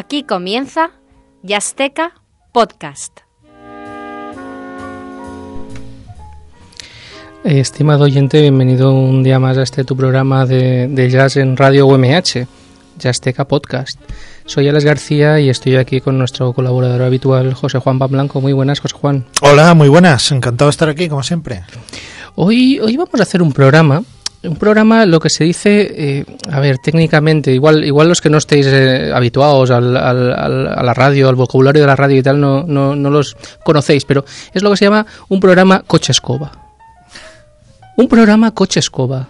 Aquí comienza Yasteca Podcast. Eh, estimado oyente, bienvenido un día más a este tu programa de, de jazz en Radio UMH, Yasteca Podcast. Soy Alex García y estoy aquí con nuestro colaborador habitual, José Juan Blanco. Muy buenas, José Juan. Hola, muy buenas. Encantado de estar aquí, como siempre. Hoy, hoy vamos a hacer un programa un programa, lo que se dice, eh, a ver, técnicamente, igual, igual los que no estéis eh, habituados al, a la radio, al vocabulario de la radio y tal, no, no, no los conocéis, pero es lo que se llama un programa coche escoba. Un programa coche escoba.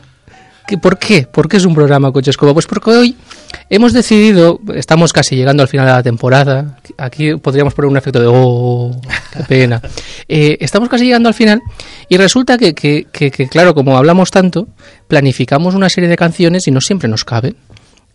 ¿Por qué? ¿Por qué es un programa Coche Escoba? Pues porque hoy hemos decidido, estamos casi llegando al final de la temporada, aquí podríamos poner un efecto de ¡oh, qué pena! Eh, estamos casi llegando al final y resulta que, que, que, que, claro, como hablamos tanto, planificamos una serie de canciones y no siempre nos cabe.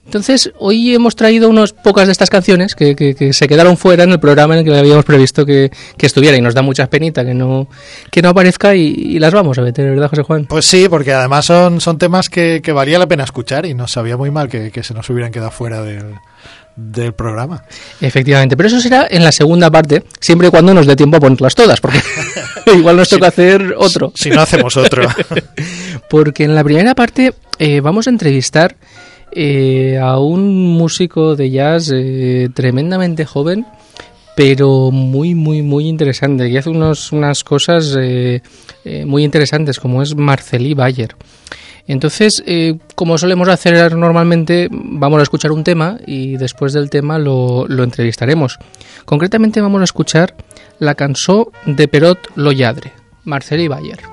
Entonces, hoy hemos traído unas pocas de estas canciones que, que, que, se quedaron fuera en el programa en el que habíamos previsto que, que, estuviera y nos da mucha penita que no, que no aparezca y, y, las vamos a meter, ¿verdad, José Juan? Pues sí, porque además son, son temas que, valía la pena escuchar y nos sabía muy mal que, se nos hubieran quedado fuera del, del programa. Efectivamente, pero eso será en la segunda parte, siempre y cuando nos dé tiempo a ponerlas todas, porque igual nos toca hacer otro. Si, si no hacemos otro. porque en la primera parte eh, vamos a entrevistar eh, a un músico de jazz eh, tremendamente joven, pero muy, muy, muy interesante. Y hace unos, unas cosas eh, muy interesantes, como es Marcelí Bayer. Entonces, como solemos hacer normalmente, vamos a escuchar un tema y después del tema lo, lo entrevistaremos. Concretamente vamos a escuchar la canción de Perot Lo Lladre, Marcelí Bayer.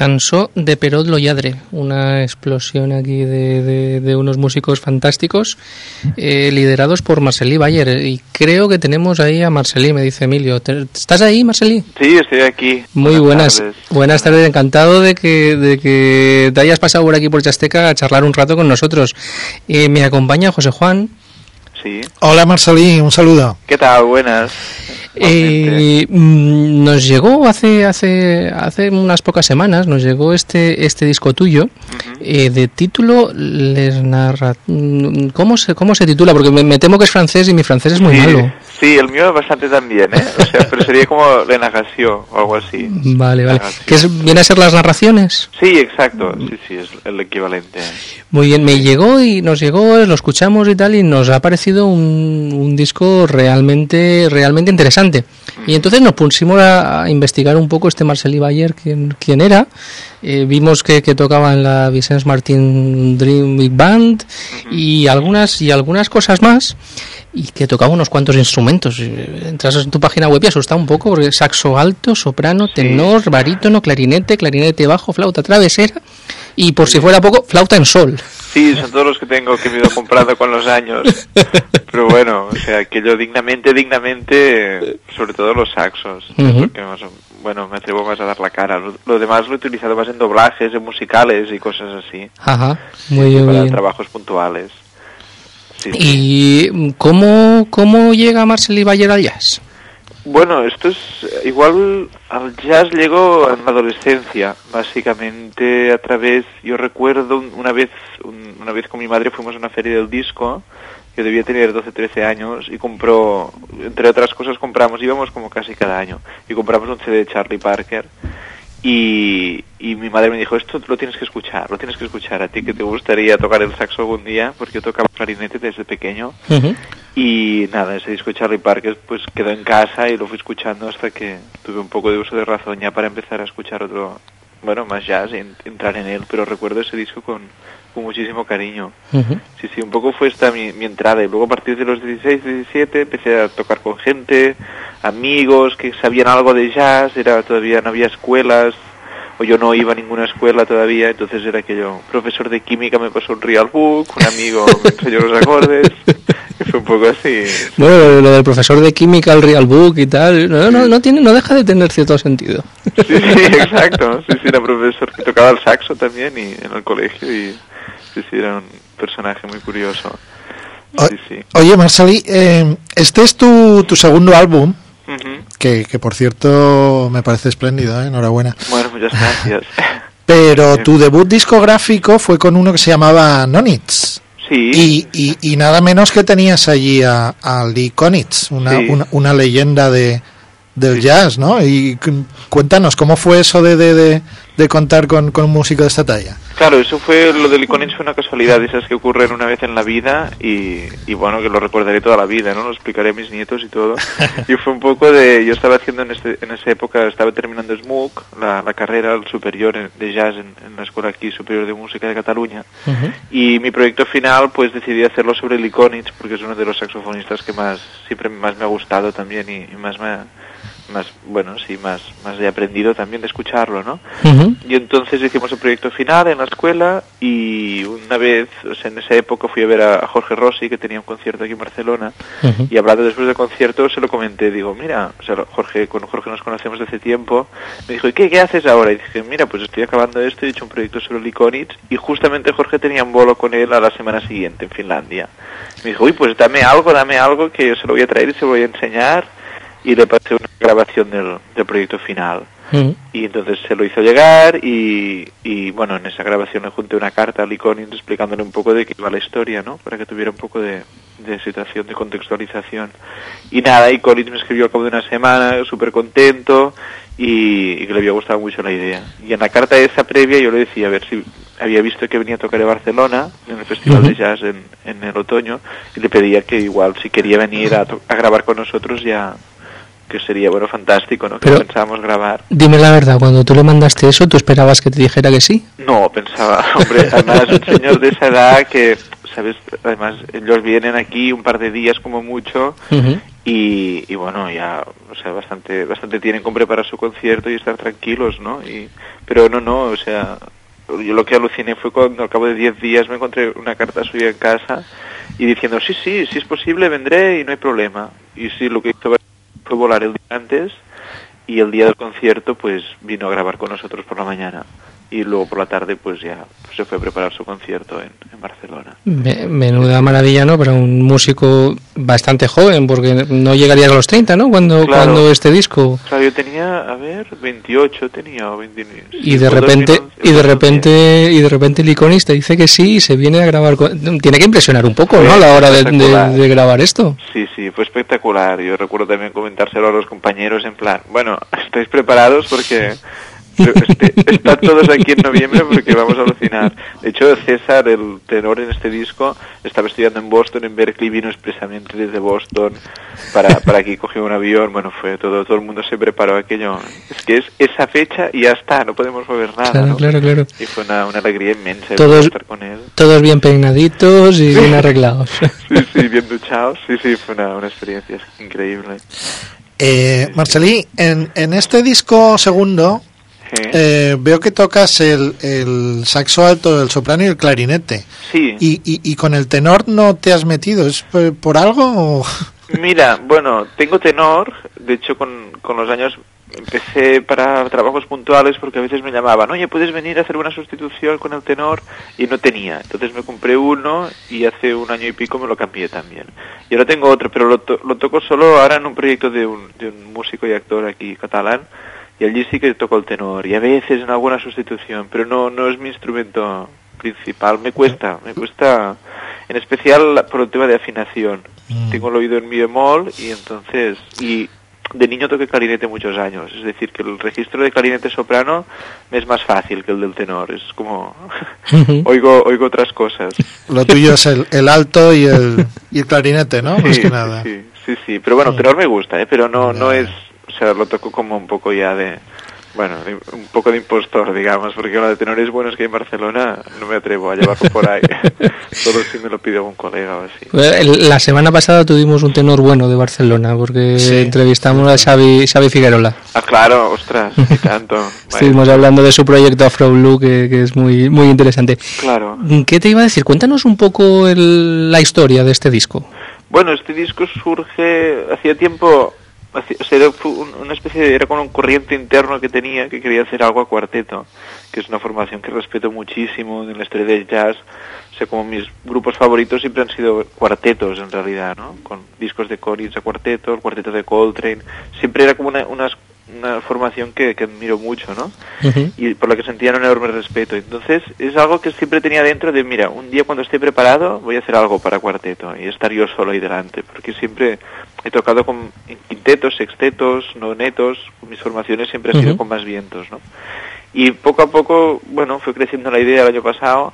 Cansó de Perot lo Lladre, una explosión aquí de, de, unos músicos fantásticos eh, liderados por Marcelí Bayer. Y creo que tenemos ahí a Marcelí, me dice Emilio. ¿Estás ahí, Marcelí? Sí, estoy aquí. Muy buenas. Buenas tardes, encantado de que, de que te hayas pasado por aquí por Chasteca a charlar un rato con nosotros. Eh, me acompaña José Juan. Sí. Hola Marcelí, un saludo. ¿Qué tal? Buenas. Eh, mm, nos llegó hace hace hace unas pocas semanas nos llegó este este disco tuyo eh, de título les narra mm, cómo se cómo se titula porque me, temo que es francés y mi francés es muy malo. sí el mío es bastante también eh o sea pero sería como la narración o algo así. Vale vale. Que viene a ser las narraciones sí exacto. Sí sí es el equivalente muy bien me llegó y nos llegó lo escuchamos y tal y nos ha parecido un, un disco realmente realmente interesante y entonces nos pusimos a, investigar un poco este Marcel Bayer, quién, quién era. Eh, vimos que, tocaba en la Vicens Martin Dream Big Band y algunas, y algunas cosas más y que tocaba unos cuantos instrumentos. Entras en tu página web y asusta un poco porque saxo alto, soprano, tenor, barítono, clarinete, clarinete bajo, flauta travesera y por si fuera poco, flauta en sol. Sí, son todos los que tengo que me he ido comprando con los años. Pero bueno, o sea, que yo dignamente, dignamente, sobre todo los saxos, porque bueno, me atrevo más a dar la cara. Lo, demás lo he utilizado más en doblajes, en musicales y cosas así. Ajá, muy bien. Para trabajos puntuales. ¿Y cómo, cómo llega Marcel Bayer al jazz? Bueno, esto es igual al jazz llegó en la adolescencia, básicamente a través, yo recuerdo una vez, una vez con mi madre fuimos a una feria del disco, debía tener 12, 13 años y compró, entre otras cosas compramos, íbamos como casi cada año, y compramos un CD de Charlie Parker y, y, mi madre me dijo, esto lo tienes que escuchar, lo tienes que escuchar a ti que te gustaría tocar el saxo algún día, porque yo tocaba clarinete desde pequeño. Y nada, ese disco de Charlie Parker pues quedó en casa y lo fui escuchando hasta que tuve un poco de uso de razón ya para empezar a escuchar otro, bueno, más jazz, y entrar en él, pero recuerdo ese disco con, con muchísimo cariño. Sí, sí, un poco fue esta mi, mi, entrada y luego a partir de los 16, 17 empecé a tocar con gente, amigos que sabían algo de jazz, era todavía no había escuelas o yo no iba a ninguna escuela todavía, entonces era que yo, profesor de química me pasó un real book, un amigo me enseñó los acordes, y fue un poco así. Bueno, lo del profesor de química, el real book y tal, no, no, no, tiene, no deja de tener cierto sentido. Sí, sí, exacto, sí, sí, era profesor que tocaba el saxo también y en el colegio y sí, sí, era un personaje muy curioso. Sí, sí. Oye, Marceli, eh, este es tu, tu segundo álbum que, que, por cierto me parece espléndido, ¿eh? enhorabuena. Bueno, muchas gracias. Pero tu debut discográfico fue con uno que se llamaba Nonitz. Sí. Y, y, y nada menos que tenías allí a, a Lee Konitz, una, una, una, leyenda de, del jazz, ¿no? Y cuéntanos, ¿cómo fue eso de, de, de, contar con, con, un músico de esta talla? Claro, eso fue, lo del Iconix fue una casualidad, esas que ocurren una vez en la vida y, y, bueno, que lo recordaré toda la vida, ¿no? Lo explicaré a mis nietos y todo. y fue un poco de, yo estaba haciendo en, este, en esa época, estaba terminando SMUC, la, la carrera superior de jazz en, en, la escuela aquí superior de música de Cataluña. Uh -huh. Y mi proyecto final, pues decidí hacerlo sobre el Iconix porque es uno de los saxofonistas que más, siempre más me ha gustado también y, y más me ha más bueno sí más más he aprendido también de escucharlo no uh -huh. y entonces hicimos el proyecto final en la escuela y una vez o sea en esa época fui a ver a Jorge Rossi que tenía un concierto aquí en Barcelona uh -huh. y hablando después del concierto se lo comenté digo mira o sea Jorge con Jorge nos conocemos desde hace tiempo me dijo ¿y qué, qué haces ahora? y dije mira pues estoy acabando esto he hecho un proyecto sobre Likonitz y justamente Jorge tenía un bolo con él a la semana siguiente en Finlandia me dijo uy pues dame algo dame algo que yo se lo voy a traer y se lo voy a enseñar y le pasé una grabación del, del proyecto final. Mm. Y entonces se lo hizo llegar y, y, bueno, en esa grabación le junté una carta a Liconin explicándole un poco de qué iba la historia, ¿no? Para que tuviera un poco de, de situación, de contextualización. Y nada, y Collins me escribió al cabo de una semana, súper contento y, y, que le había gustado mucho la idea. Y en la carta esa previa yo le decía a ver si había visto que venía a tocar en Barcelona, en el Festival -huh. de Jazz en, en el otoño, y le pedía que igual si quería venir a, a grabar con nosotros ya que sería bueno fantástico, ¿no? Pero, pensábamos grabar. Dime la verdad, cuando tú le mandaste eso, ¿tú esperabas que te dijera que sí? No, pensaba, hombre, además un señor de esa edad que, sabes, además ellos vienen aquí un par de días como mucho uh -huh. y, y, bueno, ya, o sea, bastante, bastante tienen con preparar su concierto y estar tranquilos, ¿no? Y, pero no, no, o sea, yo lo que aluciné fue cuando al cabo de 10 días me encontré una carta suya en casa y diciendo, sí, sí, si es posible vendré y no hay problema. Y sí, lo que hizo volar el día antes y el día del concierto pues vino a grabar con nosotros por la mañana y luego por la tarde pues ya se fue a preparar su concierto en, en Barcelona. menuda maravilla, ¿no? Para un músico bastante joven, porque no llegaría a los 30, ¿no? Cuando, Claro. cuando este disco... Claro, yo tenía, a ver, 28 tenía o 29. Y de repente, y de repente, y de repente el iconista dice que sí y se viene a grabar. Tiene que impresionar un poco, ¿no? A la hora de, de- Espectacular. de grabar esto. Sí, sí, fue espectacular. Yo recuerdo también comentárselo a los compañeros en plan, bueno, ¿estáis preparados? Porque este, están todos aquí en noviembre porque vamos a alucinar. De hecho, César, el tenor en este disco, estaba estudiando en Boston, en Berkeley, vino expresamente desde Boston para, para aquí, cogió un avión, bueno, fue todo, todo el mundo se preparó aquello. Es que es esa fecha y ya está, no podemos mover nada. Claro, ¿no? claro, claro. Y fue una, una alegría inmensa Todos- estar con él. Todos bien peinaditos y bien arreglados. Sí, sí, bien duchados. Sí, sí, fue una, una experiencia increíble. Eh, Marcelí, en, en este disco segundo Sí. eh, veo que tocas el, el saxo alto, el soprano y el clarinete. Sí. Y, y, y con el tenor no te has metido, ¿es por, por algo? o- Mira, bueno, tengo tenor, de hecho con, con los años empecé para trabajos puntuales porque a veces me llamaban, oye, ¿puedes venir a hacer una sustitución con el tenor? Y no tenía, entonces me compré uno y hace un año y pico me lo cambié también. Y ahora tengo otro, pero lo, to- lo toco solo ahora en un proyecto de un, de un músico y actor aquí catalán y allí sí que toco el tenor y a veces en alguna sustitución, pero no, no es mi instrumento principal, me cuesta, me cuesta en especial por el tema de afinación. Tengo el oído en mi bemol y entonces, y de niño toqué clarinete muchos años, es decir, que el registro de clarinete soprano me es más fácil que el del tenor, es como, oigo, oigo otras cosas. Lo tuyo es el, el alto y el, y el clarinete, ¿no? Más que nada. Sí, sí, sí, pero bueno, tenor me gusta, ¿eh? pero no, no es, o sea, lo toco como un poco ya de, bueno, de- un poco de impostor, digamos, porque lo de tenores buenos que hay en Barcelona no me atrevo a llevarlo por ahí, solo si me lo pide algún colega o así. El- La semana pasada tuvimos un tenor bueno de Barcelona porque Sí. entrevistamos a Xavi, Xavi Figuerola. Ah, claro, ostras, y tanto. Vaya, Estuvimos hablando de su proyecto Afro Blue que, que es muy, muy interesante. Claro. ¿Qué te iba a decir? Cuéntanos un poco el- la historia de este disco. Bueno, este disco surge hacía tiempo, o sea, era una especie de, era como un corriente interno que tenía que quería hacer algo a cuarteto, que es una formación que respeto muchísimo en la historia del jazz. O sea, como mis grupos favoritos siempre han sido cuartetos en realidad, ¿no? Con discos de Collins a cuarteto, el cuarteto de Coltrane. Siempre era como una, unas- una formación que, que admiro mucho, ¿no? Y por lo que sentía un enorme respeto. Entonces es algo que siempre tenía dentro de, mira, un día cuando esté preparado voy a hacer algo para cuarteto y estar yo solo ahí delante, porque siempre he tocado con en quintetos, sextetos, nonetos, mis formaciones siempre han sido con más vientos, ¿no? Y poco a poco, bueno, fue creciendo la idea el año pasado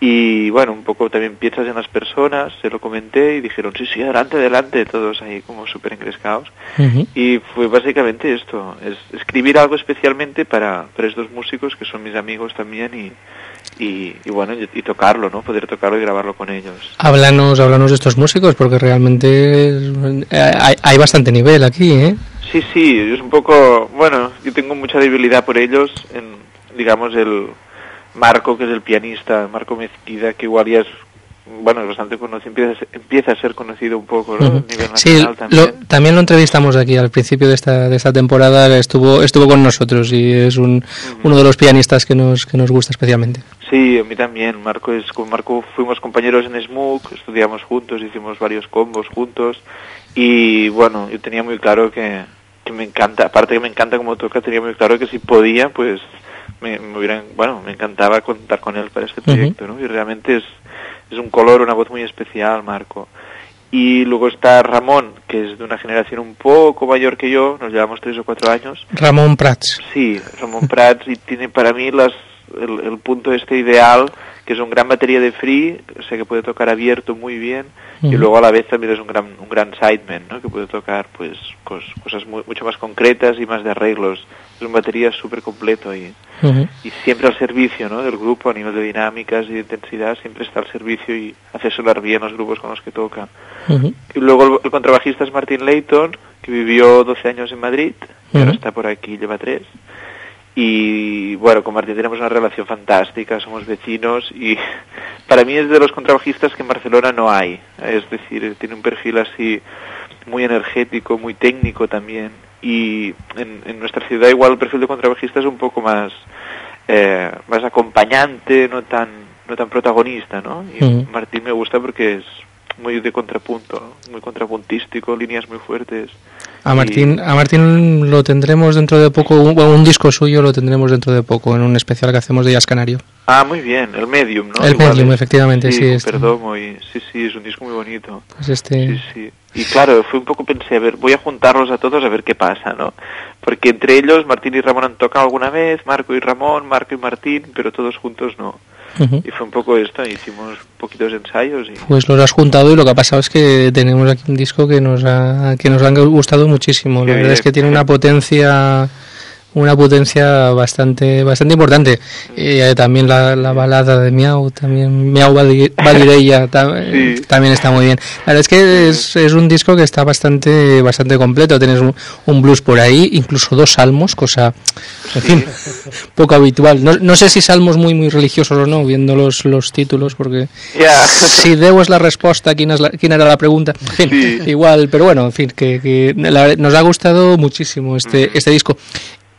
y bueno, un poco también piensas en las personas, se lo comenté y dijeron, sí, sí, adelante, adelante, todos ahí como súper engrescados. Ujú. Y fue básicamente esto, es escribir algo especialmente para, para estos músicos que son mis amigos también y, y, y bueno, y, y tocarlo, ¿no? Poder tocarlo y grabarlo con ellos. Háblanos, háblanos de estos músicos porque realmente eh, hay, hay bastante nivel aquí, ¿eh? Sí, sí, es un poco, bueno, yo tengo mucha debilidad por ellos, en, digamos, el Marco, que es el pianista, Marco Mezquida, que igual ya es, bueno, es bastante conocido, empieza, a ser- empieza a ser conocido un poco. A nivel Sí, nacional lo- también. también lo entrevistamos aquí al principio de esta, de esta temporada, estuvo, estuvo con nosotros y es un, uno de los pianistas que nos, que nos gusta especialmente. Sí, a mí también. Marco es con Marco fuimos compañeros en SMUC, estudiamos juntos, hicimos varios combos juntos y bueno, yo tenía muy claro que, que me encanta, aparte que me encanta como toca, tenía muy claro que si podía, pues me, me hubieran, bueno, me encantaba contar con él para este proyecto, ¿no? Y realmente es es un color, una voz muy especial, Marco. Y luego está Ramón, que es de una generación un poco mayor que yo, nos llevamos tres o cuatro años. Ramón Prats. Sí, Ramón Prats y tiene para mí las, el, el punto este ideal que es un gran batería de free, o sea que puede tocar abierto muy bien, y luego a la vez también es un gran, un gran sideman, ¿no? que puede tocar pues cos- cosas mu- mucho más concretas y más de arreglos. Es un batería súper completo y, y siempre al servicio ¿no? del grupo a nivel de dinámicas y de intensidad, siempre está al servicio y hace sonar bien los grupos con los que toca. Y luego el, el contrabajista es Martin Layton, que vivió 12 años en Madrid, y ahora está por aquí, lleva tres. Y bueno, con Martín tenemos una relación fantástica, somos vecinos y para mí es de los contrabajistas que en Barcelona no hay. Es decir, tiene un perfil así muy energético, muy técnico también. Y en, en nuestra ciudad igual el perfil de contrabajista es un poco más, eh, más acompañante, no tan, no tan protagonista, ¿no? Y. Martín me gusta porque es muy de contrapunto, muy contrapuntístico, líneas muy fuertes. A Martín, a Martín lo tendremos dentro de poco, un, disco suyo lo tendremos dentro de poco, en un especial que hacemos de Jazz Canario. Ah, muy bien, el Medium, ¿no? El Igual Medium, efectivamente, sí, con este. Perdomo y sí, sí, es un disco muy bonito. Pues este, Sí, sí. Y claro, fue un poco pensé, a ver, voy a juntarlos a todos a ver qué pasa, ¿no? Porque entre ellos Martín y Ramón han tocado alguna vez, Marco y Ramón, Marco y Martín, pero todos juntos no. Y fue un poco esto, hicimos poquitos ensayos y Pues los has juntado y lo que ha pasado es que tenemos aquí un disco que nos ha, que nos han gustado muchísimo. La verdad es que tiene una potencia una potencia bastante bastante importante. Eh, también la, la balada de Miau, también Miau Vali- Valireia ta- eh, Sí. también está muy bien. La verdad es que es, es un disco que está bastante bastante completo. Tienes un, un blues por ahí, incluso dos salmos, cosa en fin, poco habitual. No, no sé si salmos muy muy religiosos o no, viendo los, los títulos, porque si Deu es la respuesta, ¿quién, es la- quién era la pregunta? En fin, Sí. igual, pero bueno, en fin, que, que la nos ha gustado muchísimo este, este disco.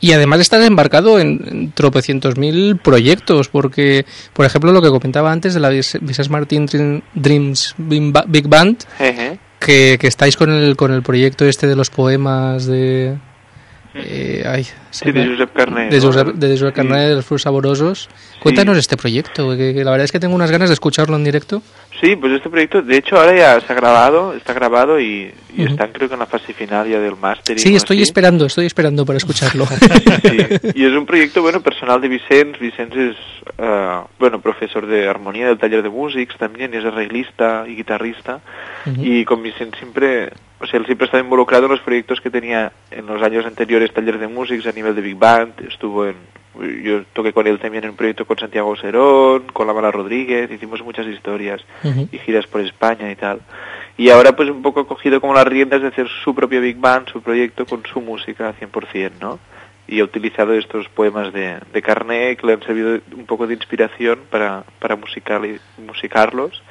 Y además estás embarcado en, en tropecientos mil proyectos, porque, por ejemplo, lo que comentaba antes de la Vis- Visas Martin Dream- Dreams Big Ba- Big Band, que, que estáis con el, con el proyecto este de los poemas de... eh, ay, Sí, de Josep Carné. de. Josep, de Josep Sí. Los frutos saborosos. Cuéntanos este proyecto, que, que la verdad es que tengo unas ganas de escucharlo en directo. Sí, pues este proyecto, de hecho, ahora ya se ha grabado, está grabado y, y Ujú. están creo que en la fase final ya del máster. Sí, estoy esperando, estoy esperando para escucharlo. Sí, y es un proyecto, bueno, personal de Vicens. Vicens es, eh, bueno, profesor de armonía del taller de músics también, y es arreglista y guitarrista. Ujú. Y con Vicens siempre, o sea, él siempre estaba involucrado en los proyectos que tenía en los años anteriores, taller de músics a nivel de Big Band. Estuvo en, yo toqué con él también en un proyecto con Santiago Serón, con la Mala Rodríguez, hicimos muchas historias y giras por España y tal. Y ahora pues un poco ha cogido como las riendas de hacer su propio Big Band, su proyecto con su música 100%, ¿no? Y ha utilizado estos poemas de, de Carné que le han servido un poco de inspiración para, para musical, musicarlos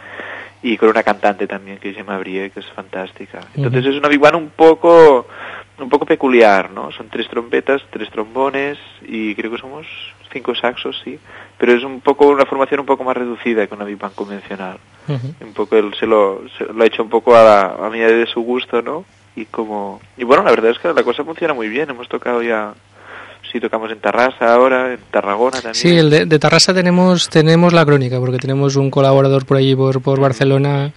y con una cantante también que se llama Brie, que es fantástica. Entonces es una Big Band un poco un poco peculiar, ¿no? Son tres trompetas, tres trombones y creo que somos cinco saxos, sí, pero es un poco una formación un poco más reducida que una Big Band convencional un poco él se lo, se lo ha hecho un poco a, la, a medida de su gusto, ¿no? Y como y bueno, la verdad es que la cosa funciona muy bien. Hemos tocado ya, sí tocamos en Tarrasa ahora, en Tarragona también. Sí, el de, de Tarrasa tenemos tenemos la crónica, porque tenemos un colaborador por allí, por, por Barcelona,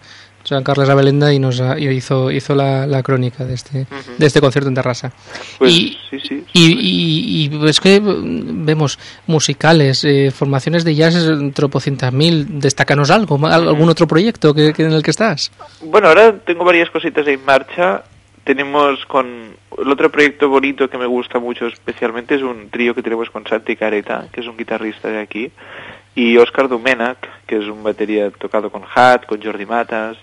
Joan Carles Abelenda, y nos ha- y hizo hizo la, la crónica de este, de este concierto en Tarrasa. Pues y, sí, sí. Y, y, y es que mm, vemos musicales, eh, formaciones de jazz, tropocientas mil. Destácanos algo, algún otro proyecto que, que en el que estás. Bueno, ahora tengo varias cositas en marcha. Tenemos con el otro proyecto bonito que me gusta mucho especialmente es un trío que tenemos con Santi Careta, que es un guitarrista de aquí, y Oscar Dumenac, que es un batería tocado con Hat, con Jordi Matas,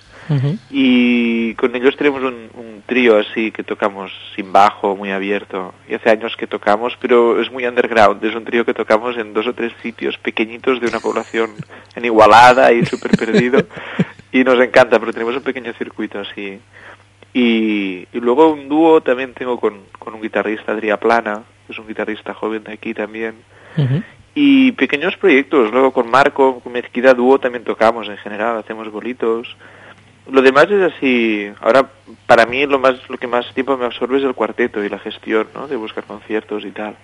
y con ellos tenemos un, un trío así que tocamos sin bajo, muy abierto. Y hace años que tocamos, pero es muy underground. Es un trío que tocamos en dos o tres sitios pequeñitos de una población en Igualada y súper perdido. y nos encanta, pero tenemos un pequeño circuito así. Y, y luego un dúo también tengo con, con un guitarrista, Adrià Plana, que es un guitarrista joven de aquí también. Y pequeños proyectos, luego con Marco, con Mezquida Dúo también tocamos en general, hacemos bolitos. Lo demás es así, ahora para mí lo más lo que más tiempo me absorbe es el cuarteto y la gestión, ¿no? De buscar conciertos y tal.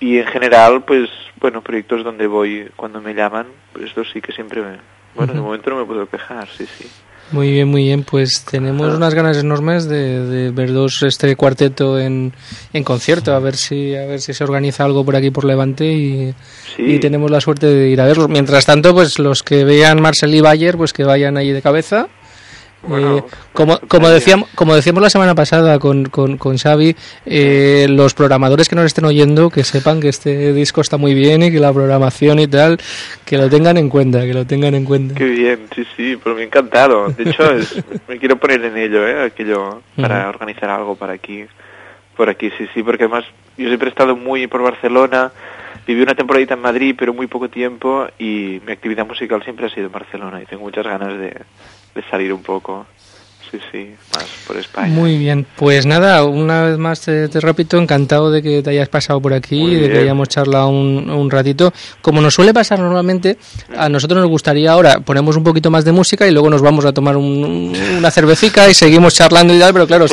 Y en general, pues, bueno, proyectos donde voy cuando me llaman, pues esto sí que siempre me... Bueno, de momento no me puedo quejar, sí, sí. Muy bien, muy bien. Pues tenemos unas ganas enormes de, ver dos este cuarteto en, en, concierto, a ver si a ver si se organiza algo por aquí por Levante y, y tenemos la suerte de ir a verlos. Mientras tanto, pues los que vean Marcel y Bayer, pues que vayan allí de cabeza eh, como, como, decíamos, como decíamos la semana pasada con, con, con Xavi, eh, los programadores que nos estén oyendo, que sepan que este disco está muy bien y que la programación y tal, que lo tengan en cuenta, que lo tengan en cuenta. Qué bien, sí, sí, pero me ha encantado. De hecho, me quiero poner en ello, ¿eh? Aquello, para organizar algo para aquí, por aquí, sí, sí, porque además yo siempre he estado muy por Barcelona, viví una temporadita en Madrid, pero muy poco tiempo, y mi actividad musical siempre ha sido en Barcelona, y tengo muchas ganas de de salir un poco sí, sí, más por España. Muy bien, pues nada, una vez más te, repito, encantado de que te hayas pasado por aquí, de que hayamos charlado un, un, ratito. Como nos suele pasar normalmente, a nosotros nos gustaría ahora, ponemos un poquito más de música y luego nos vamos a tomar una cervecita y seguimos charlando y tal, pero claro,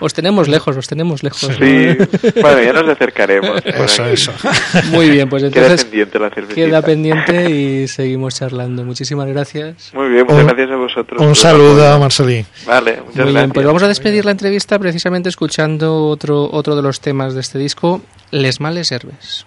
Os, tenemos, lejos, os tenemos lejos. Sí, bueno, ya nos acercaremos. eso, eso. Muy bien, pues entonces queda pendiente la cervecita. Queda pendiente y seguimos charlando. Muchísimas gracias. Muy bien, muchas gracias a vosotros. Un saludo, Marcelí. Vale, muchas Muy bien, pues vamos a despedir la entrevista precisamente escuchando otro, otro de los temas de este disco, Les Males Herbes.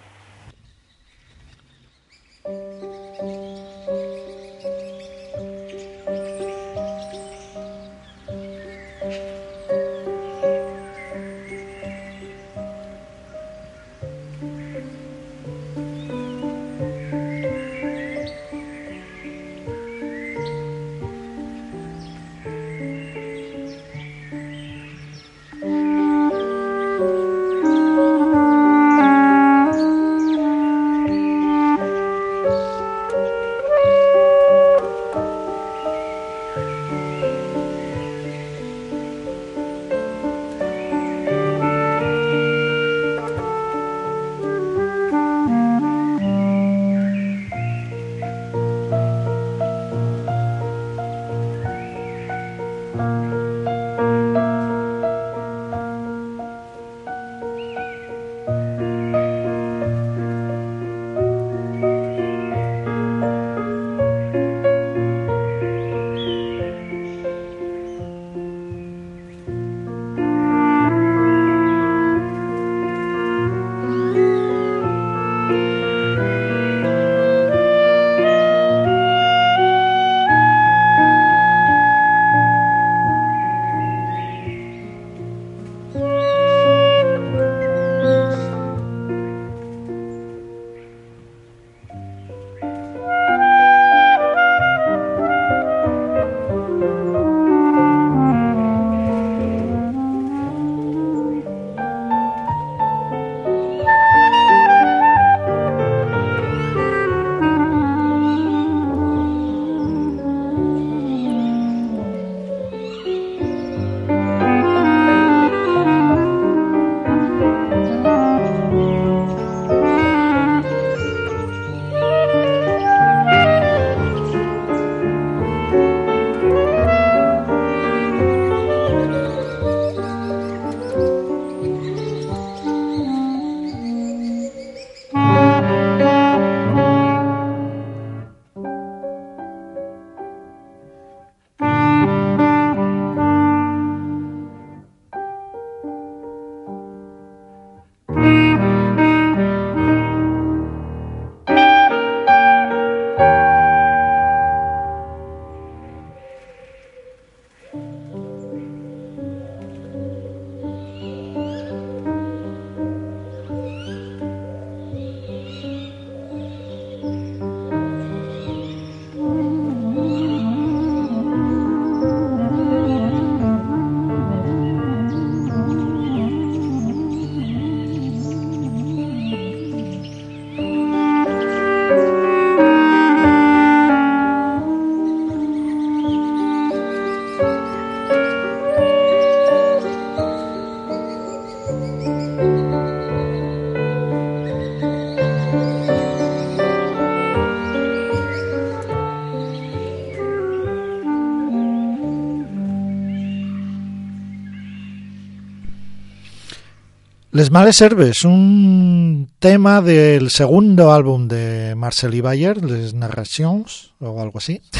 Les Males Herbes, un tema del segundo álbum de Marcel Bayer, Les Narrations, o algo así.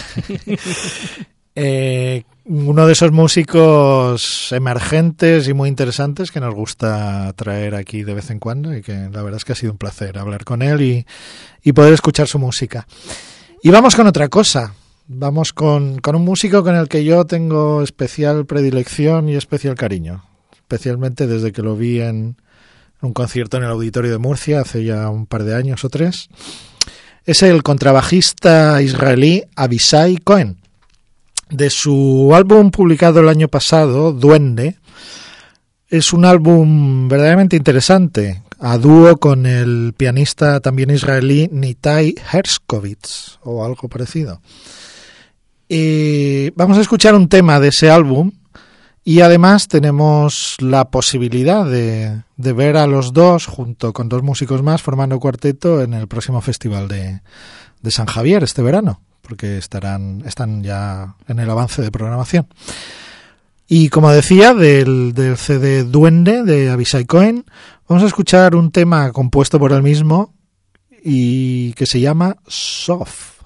Eh, uno de esos músicos emergentes y muy interesantes que nos gusta traer aquí de vez en cuando y que la verdad es que ha sido un placer hablar con él y, y poder escuchar su música. Y vamos con otra cosa. Vamos con, con un músico con el que yo tengo especial predilección y especial cariño, especialmente desde que lo vi en un concierto en el Auditorio de Murcia hace ya un par de años o tres. Es el contrabajista israelí Abisai Cohen de su álbum publicado el año pasado, Duende, es un álbum verdaderamente interesante, a dúo con el pianista también israelí Nitai Herskovitz o algo parecido. Y vamos a escuchar un tema de ese álbum y además tenemos la posibilidad de, ver a los dos junto con dos músicos más formando cuarteto en el próximo festival de, San Javier este verano porque estarán, están ya en el avance de programación. Y como decía, del, del CD Duende de Abisai Cohen, vamos a escuchar un tema compuesto por él mismo y que se llama Soft.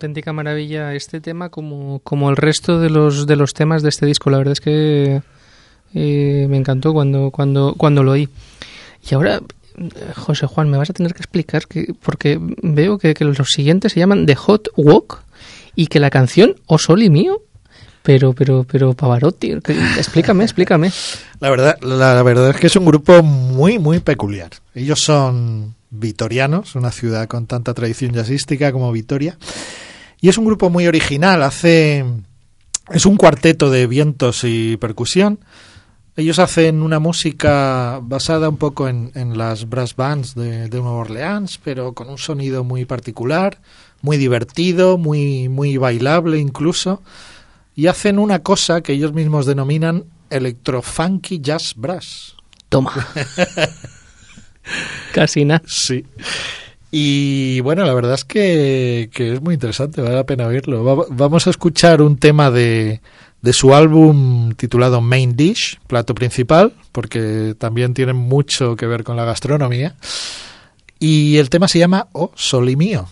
Auténtica maravilla este tema como, como el resto de los, de los temas de este disco. La verdad es que eh, me encantó cuando, cuando, cuando lo oí. Y ahora, José Juan, me vas a tener que explicar que, porque veo que, los siguientes se llaman The Hot Walk y que la canción O Sol y Mío pero, pero, pero Pavarotti, explícame, explícame. La verdad, la verdad es que es un grupo muy, muy peculiar. Ellos son vitorianos, una ciudad con tanta tradición jazzística como Vitoria. Y es un grupo muy original, hace es un cuarteto de vientos y percusión. Ellos hacen una música basada un poco en, en las brass bands de, de, Nueva Orleans, pero con un sonido muy particular, muy divertido, muy, muy bailable incluso. Y hacen una cosa que ellos mismos denominan electrofunky jazz brass. Toma. Casi nada. Sí. Y bueno, la verdad es que, es muy interesante, vale la pena oírlo. vamos a escuchar un tema de, su álbum titulado Main Dish, plato principal, porque también tiene mucho que ver con la gastronomía. Y el tema se llama Oh, Soli Mío.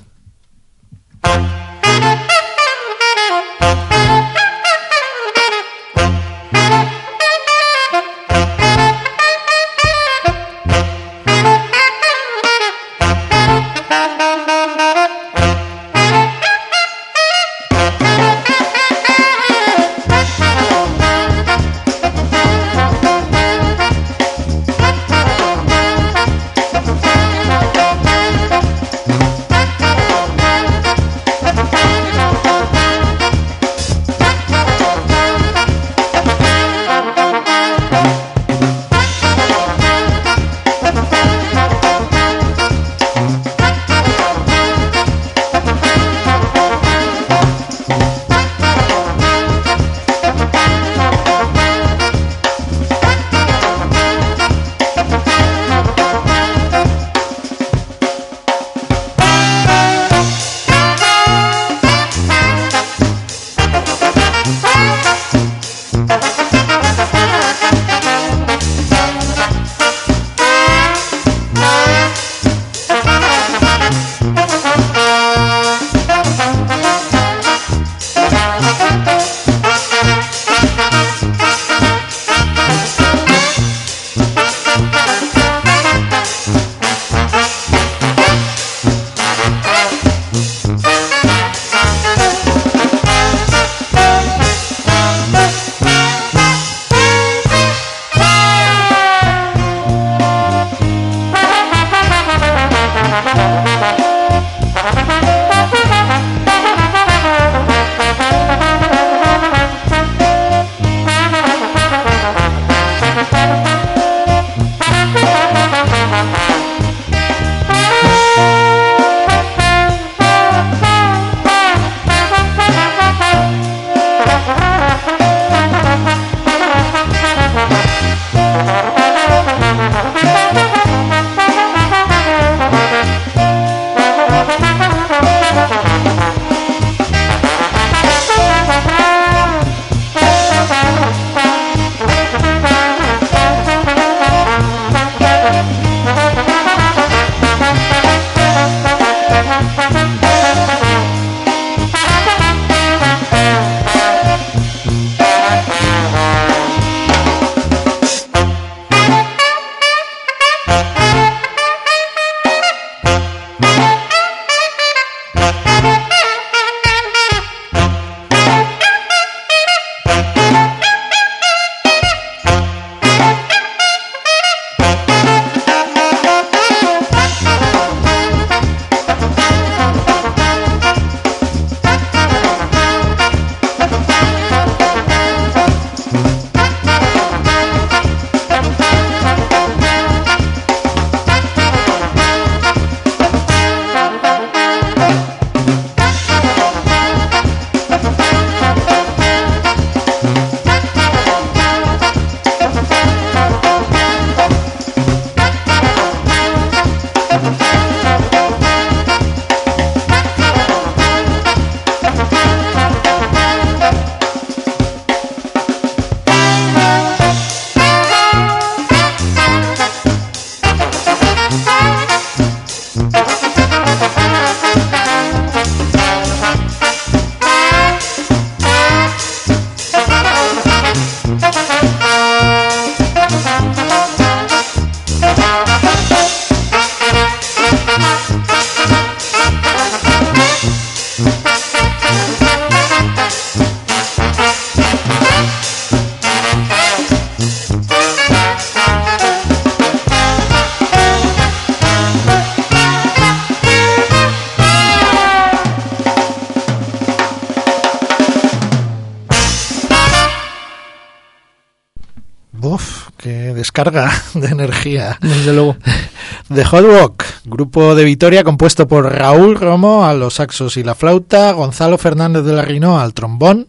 Descarga de energía. Desde luego. The Hot Rock, grupo de Vitoria compuesto por Raúl Romo a los saxos y la flauta, Gonzalo Fernández de la Rino al trombón,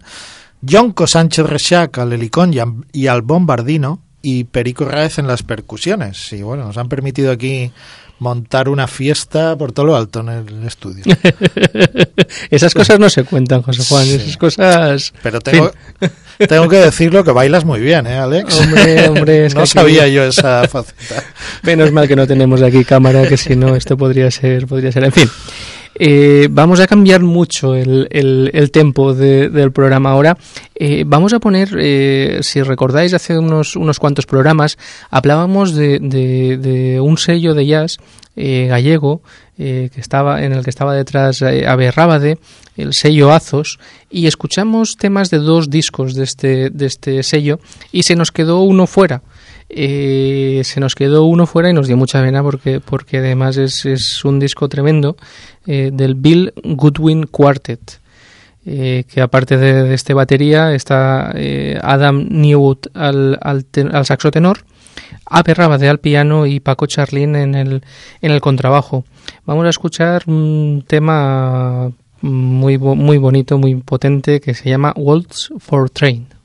Jonco Sánchez Rechac al helicón y al bombardino y Perico Raez en las percusiones. Y bueno, nos han permitido aquí montar una fiesta por todo lo alto en el estudio. Esas cosas no se cuentan, José Juan, esas cosas... Pero tengo, tengo que decirlo que bailas muy bien, ¿eh, Alex? Hombre, hombre, no sabía yo esa faceta. Menos mal que no tenemos aquí cámara, que si no esto podría ser, podría ser, en fin. Eh, vamos a cambiar mucho el, el, tempo del programa ahora. Eh, vamos a poner, eh, si recordáis, hace unos, unos cuantos programas hablábamos de, de, un sello de jazz gallego que estaba en el que estaba detrás Ave Rábade, el sello Azos, y escuchamos temas de dos discos de este, de este sello y se nos quedó uno fuera. Eh, se nos quedó uno fuera y nos dio mucha pena porque, porque además es, es un disco tremendo eh, del Bill Goodwin Quartet. Eh, que aparte de, este batería está Adam Newwood al, al, al, saxo tenor, Rabade al piano y Paco Charlin en el, en el contrabajo. Vamos a escuchar un tema muy, muy bonito, muy potente que se llama Waltz for Train.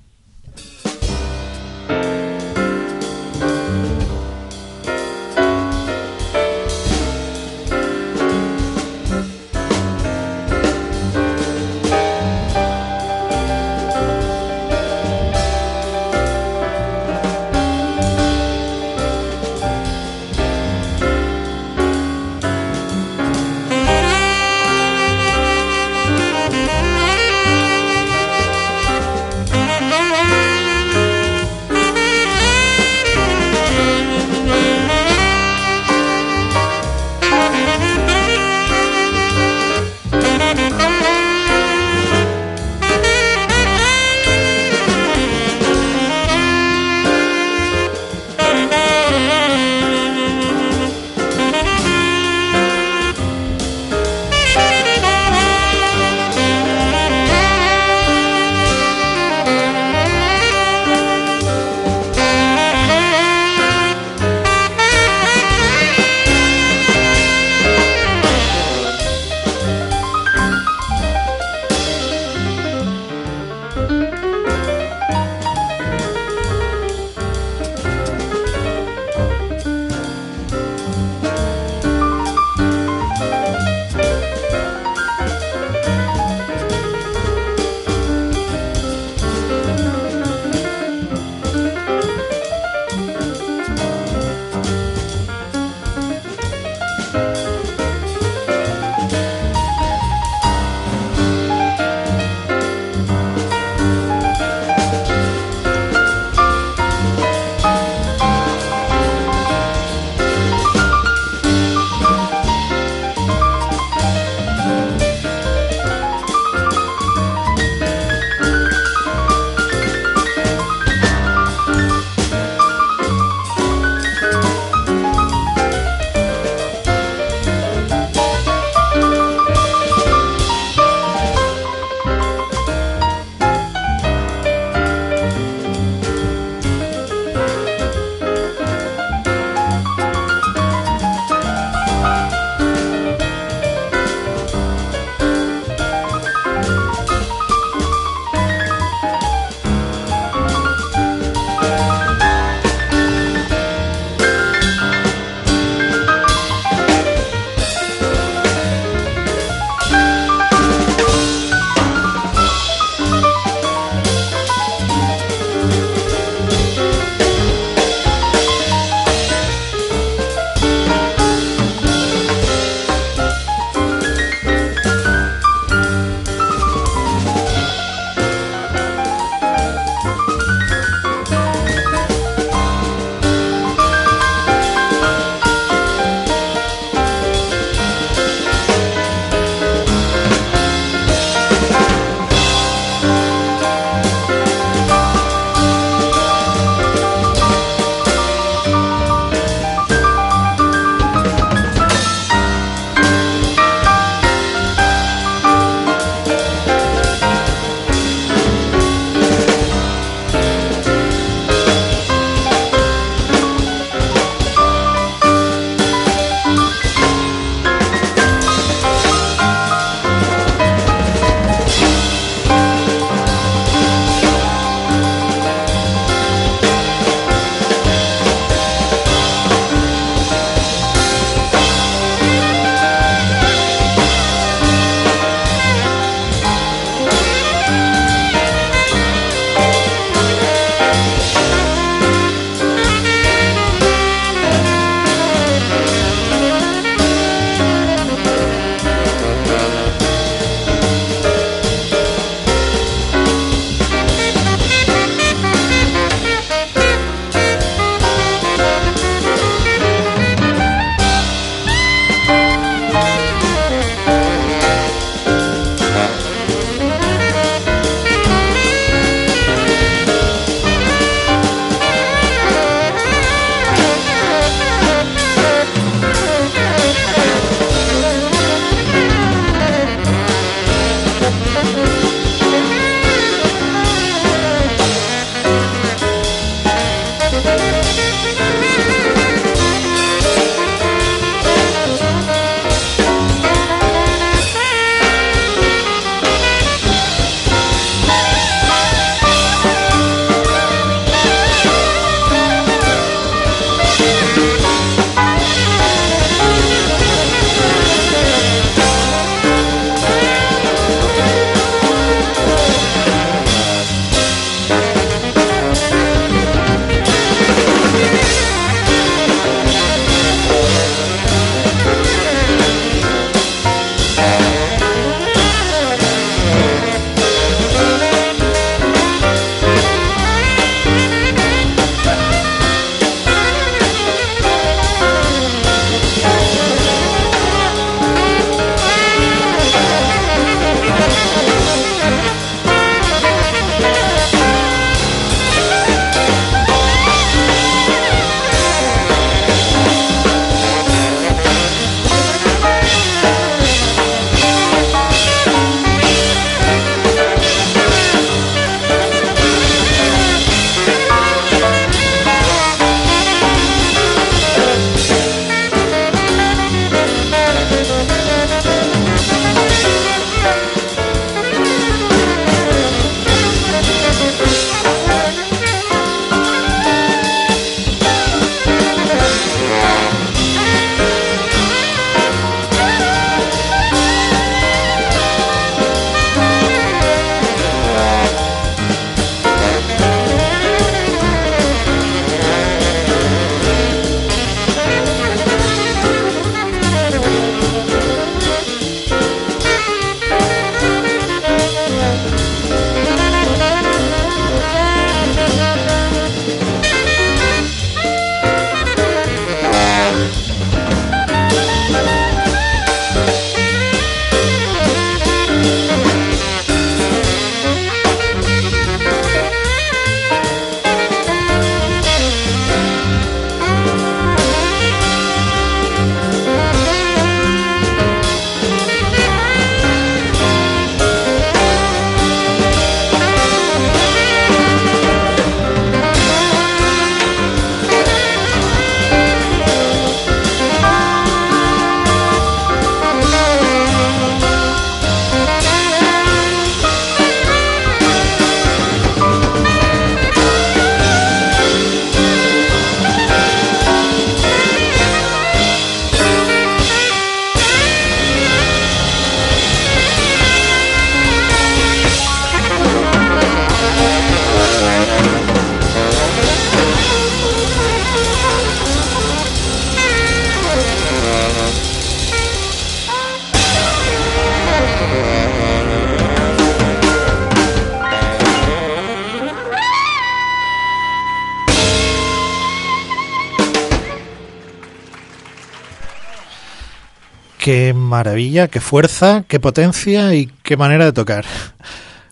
Qué maravilla, qué fuerza, qué potencia y qué manera de tocar.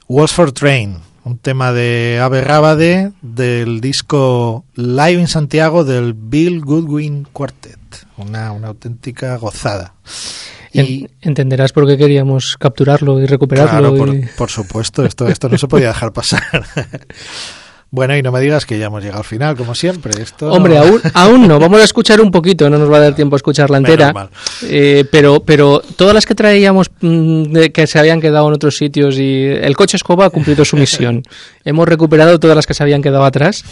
Walls for Train, un tema de Ave Rábade del disco Live in Santiago del Bill Goodwin Quartet. Una, una auténtica gozada. Y, Entenderás por qué queríamos capturarlo y recuperarlo. Claro, por, supuesto, esto, esto no se podía dejar pasar. Bueno, y no me digas que ya hemos llegado al final, como siempre. Esto Hombre, aún, aún no. Vamos a escuchar un poquito, no nos va a dar tiempo a escucharla entera. Eh, pero, pero todas las que traíamos mm, que se habían quedado en otros sitios y el coche escoba ha cumplido su misión. Hemos recuperado todas las que se habían quedado atrás.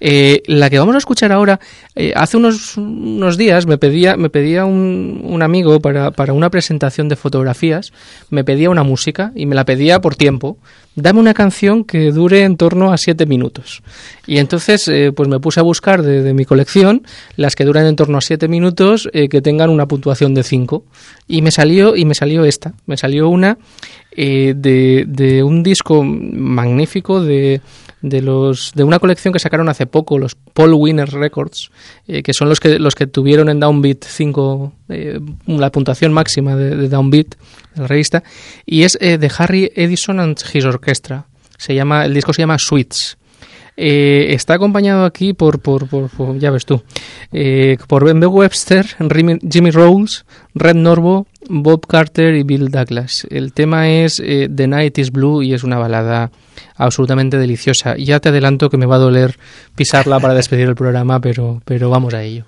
Eh, la que vamos a escuchar ahora, eh, hace unos, unos días me pedía, me pedía un, un amigo para, para una presentación de fotografías, me pedía una música y me la pedía por tiempo dame una canción que dure en torno a siete minutos. Y entonces, eh, pues me puse a buscar de, mi colección las que duran en torno a siete minutos eh, que tengan una puntuación de cinco. Y me salió, y me salió esta. Me salió una eh, de, de un disco magnífico de de los de una colección que sacaron hace poco los Paul Winner Records eh, que son los que los que tuvieron en Downbeat 5 eh, la puntuación máxima de, Downbeat la revista y es eh, de Harry Edison and His Orchestra. Se llama el disco se llama Sweets está acompañado aquí por, por, por, ya ves tú, por Ben Webster, Jimmy Rolls, Red Norvo, Bob Carter y Bill Douglas. El tema es The Night is Blue y es una balada absolutamente deliciosa. Ya te adelanto que me va a doler pisarla para despedir el programa, pero, pero vamos a ello.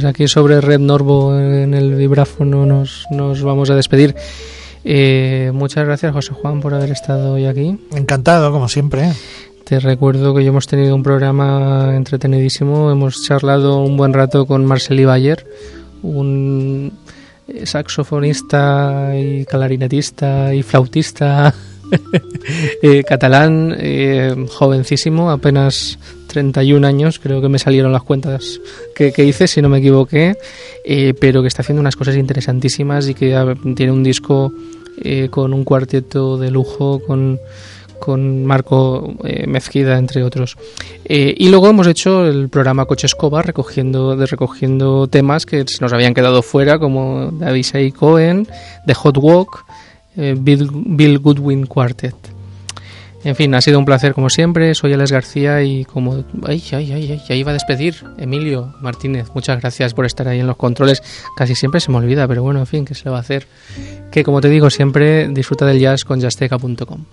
Pues aquí sobre Red Norbo en el vibráfono nos, nos vamos a despedir. Eh, muchas gracias, José Juan, por haber estado hoy aquí. Encantado, como siempre. Te recuerdo que hemos tenido un programa entretenidísimo. Hemos charlado un buen rato con Marceli Bayer, un saxofonista y clarinetista y flautista eh, catalán, eh, jovencísimo, apenas 31 años, creo que me salieron las cuentas que, hice, si no me equivoqué, eh, pero que está haciendo unas cosas interesantísimas y que tiene un disco con un cuarteto de lujo, con con Marco Mezquida, entre otros. y luego hemos hecho el programa Coche Escoba, recogiendo, recogiendo temas que nos habían quedado fuera, como David Cohen, The Hot Walk, eh, Bill, Goodwin Quartet. En fin, ha sido un placer como siempre. Soy Alex García y como... Ay, ay, ay, ya iba a despedir. Emilio Martínez, muchas gracias por estar ahí en los controles. Casi siempre se me olvida, pero bueno, en fin, ¿qué se le va a hacer? Que como te digo siempre, disfruta del jazz con jazzteca.com.